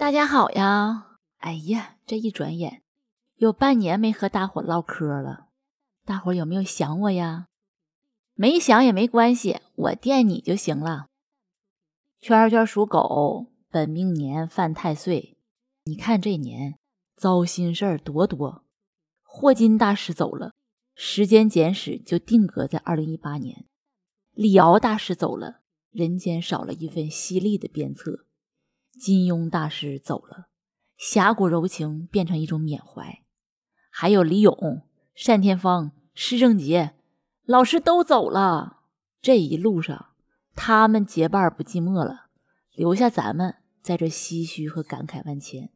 大家好呀！哎呀，这一转眼有半年没和大伙唠嗑了，大伙有没有想我呀？没想也没关系，我惦你就行了。圈圈属狗，本命年犯太岁，你看这年糟心事儿多多。霍金大师走了，时间简史就定格在二零一八年；李敖大师走了，人间少了一份犀利的鞭策。金庸大师走了，侠骨柔情变成一种缅怀。还有李咏、单田芳、施正杰老师都走了，这一路上他们结伴不寂寞了，留下咱们在这唏嘘和感慨万千。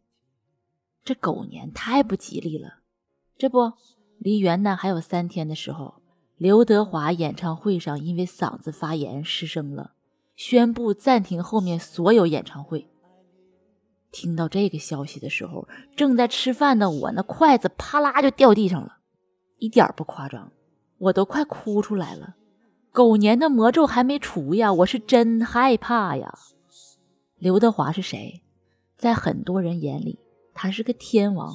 这狗年太不吉利了，这不，离元旦还有三天的时候，刘德华演唱会上因为嗓子发炎失声了，宣布暂停后面所有演唱会。听到这个消息的时候，正在吃饭的我，那筷子啪啦就掉地上了，一点不夸张，我都快哭出来了。狗年的魔咒还没除呀，我是真害怕呀。刘德华是谁？在很多人眼里，他是个天王，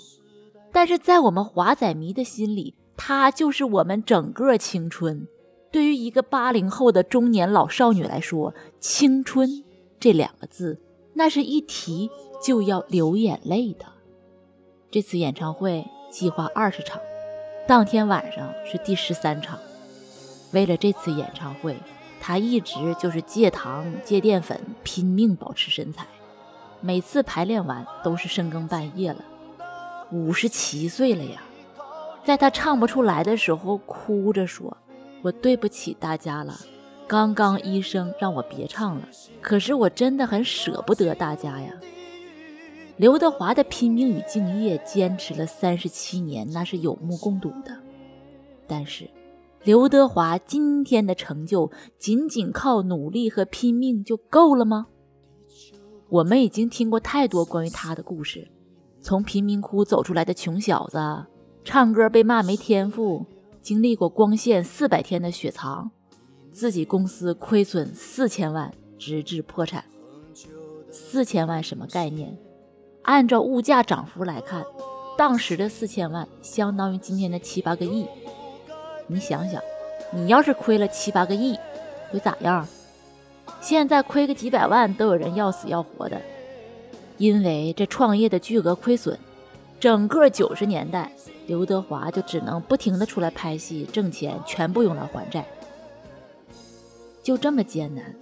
但是在我们华仔迷的心里，他就是我们整个青春。对于一个八零后的中年老少女来说，青春这两个字，那是一提。就要流眼泪的。这次演唱会计划二十场，当天晚上是第十三场。为了这次演唱会，他一直就是戒糖、戒淀粉，拼命保持身材。每次排练完都是深更半夜了。五十七岁了呀，在他唱不出来的时候，哭着说：“我对不起大家了。刚刚医生让我别唱了，可是我真的很舍不得大家呀。”刘德华的拼命与敬业，坚持了三十七年，那是有目共睹的。但是，刘德华今天的成就，仅仅靠努力和拼命就够了吗？我们已经听过太多关于他的故事：从贫民窟走出来的穷小子，唱歌被骂没天赋，经历过光线四百天的雪藏，自己公司亏损四千万，直至破产。四千万什么概念？按照物价涨幅来看，当时的四千万相当于今天的七八个亿。你想想，你要是亏了七八个亿，会咋样？现在亏个几百万都有人要死要活的。因为这创业的巨额亏损，整个九十年代，刘德华就只能不停的出来拍戏挣钱，全部用来还债。就这么艰难，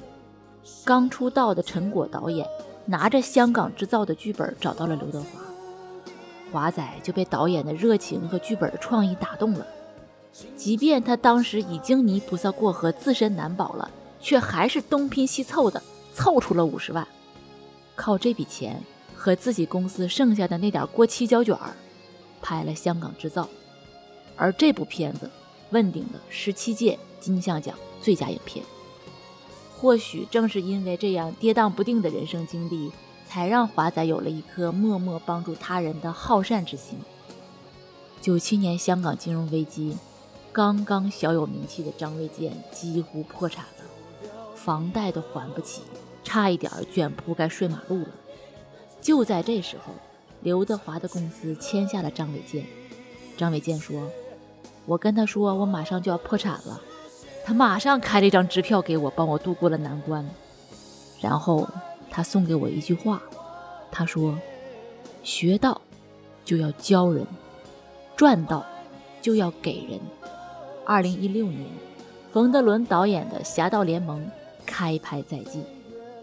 刚出道的陈果导演。拿着香港制造的剧本找到了刘德华，华仔就被导演的热情和剧本的创意打动了。即便他当时已经泥菩萨过河，自身难保了，却还是东拼西凑的凑出了五十万。靠这笔钱和自己公司剩下的那点过期胶卷儿，拍了《香港制造》，而这部片子问鼎了十七届金像奖最佳影片。或许正是因为这样跌宕不定的人生经历，才让华仔有了一颗默默帮助他人的好善之心。九七年香港金融危机，刚刚小有名气的张卫健几乎破产了，房贷都还不起，差一点卷铺盖睡马路了。就在这时候，刘德华的公司签下了张卫健。张卫健说：“我跟他说，我马上就要破产了。”他马上开了一张支票给我，帮我度过了难关。然后他送给我一句话，他说：“学到就要教人，赚到就要给人。”二零一六年，冯德伦导演的《侠盗联盟》开拍在即，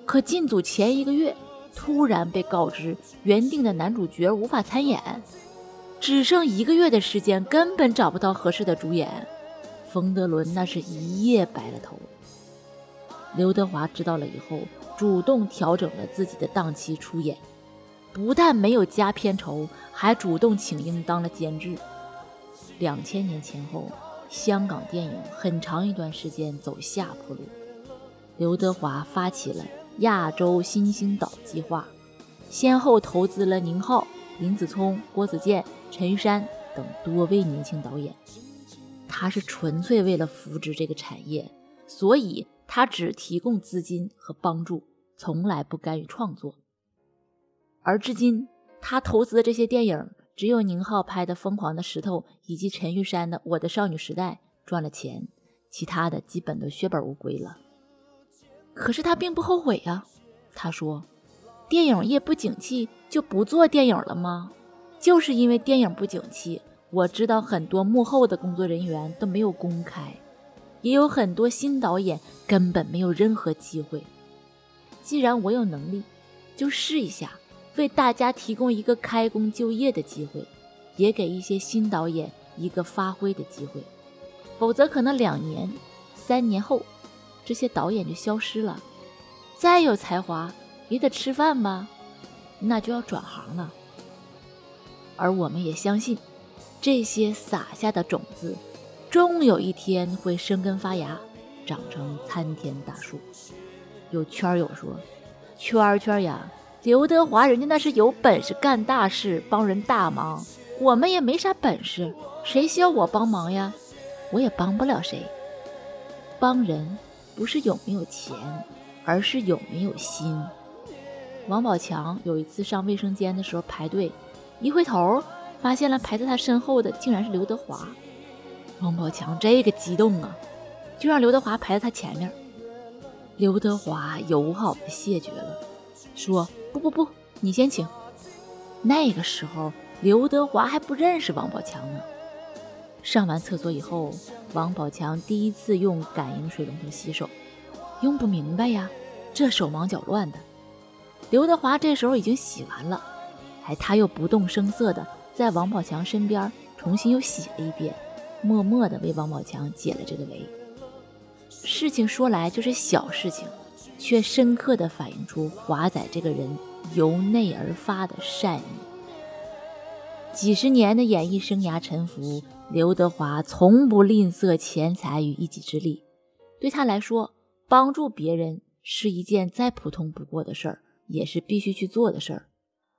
可进组前一个月，突然被告知原定的男主角无法参演，只剩一个月的时间，根本找不到合适的主演。冯德伦那是一夜白了头。刘德华知道了以后，主动调整了自己的档期出演，不但没有加片酬，还主动请缨当了监制。两千年前后，香港电影很长一段时间走下坡路。刘德华发起了亚洲新星岛计划，先后投资了宁浩、林子聪、郭子健、陈玉珊等多位年轻导演。他是纯粹为了扶植这个产业，所以他只提供资金和帮助，从来不干预创作。而至今，他投资的这些电影，只有宁浩拍的《疯狂的石头》以及陈玉珊的《我的少女时代》赚了钱，其他的基本都血本无归了。可是他并不后悔呀，他说：“电影业不景气，就不做电影了吗？就是因为电影不景气。”我知道很多幕后的工作人员都没有公开，也有很多新导演根本没有任何机会。既然我有能力，就试一下，为大家提供一个开工就业的机会，也给一些新导演一个发挥的机会。否则，可能两年、三年后，这些导演就消失了。再有才华，也得吃饭吧，那就要转行了。而我们也相信。这些撒下的种子，终有一天会生根发芽，长成参天大树。有圈友说：“圈圈呀，刘德华人家那是有本事干大事，帮人大忙。我们也没啥本事，谁需要我帮忙呀？我也帮不了谁。帮人不是有没有钱，而是有没有心。”王宝强有一次上卫生间的时候排队，一回头。发现了排在他身后的竟然是刘德华，王宝强这个激动啊，就让刘德华排在他前面。刘德华友好的谢绝了，说：“不不不，你先请。”那个时候刘德华还不认识王宝强呢。上完厕所以后，王宝强第一次用感应水龙头洗手，用不明白呀，这手忙脚乱的。刘德华这时候已经洗完了，哎，他又不动声色的。在王宝强身边重新又洗了一遍，默默地为王宝强解了这个围。事情说来就是小事情，却深刻地反映出华仔这个人由内而发的善意。几十年的演艺生涯沉浮，刘德华从不吝啬钱财与一己之力。对他来说，帮助别人是一件再普通不过的事儿，也是必须去做的事儿。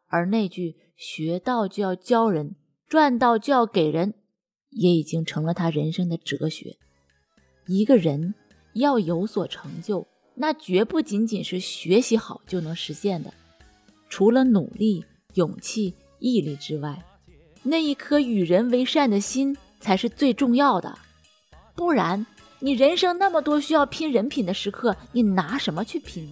而那句“学到就要教人，赚到就要给人”，也已经成了他人生的哲学。一个人要有所成就，那绝不仅仅是学习好就能实现的。除了努力、勇气、毅力之外，那一颗与人为善的心才是最重要的。不然，你人生那么多需要拼人品的时刻，你拿什么去拼？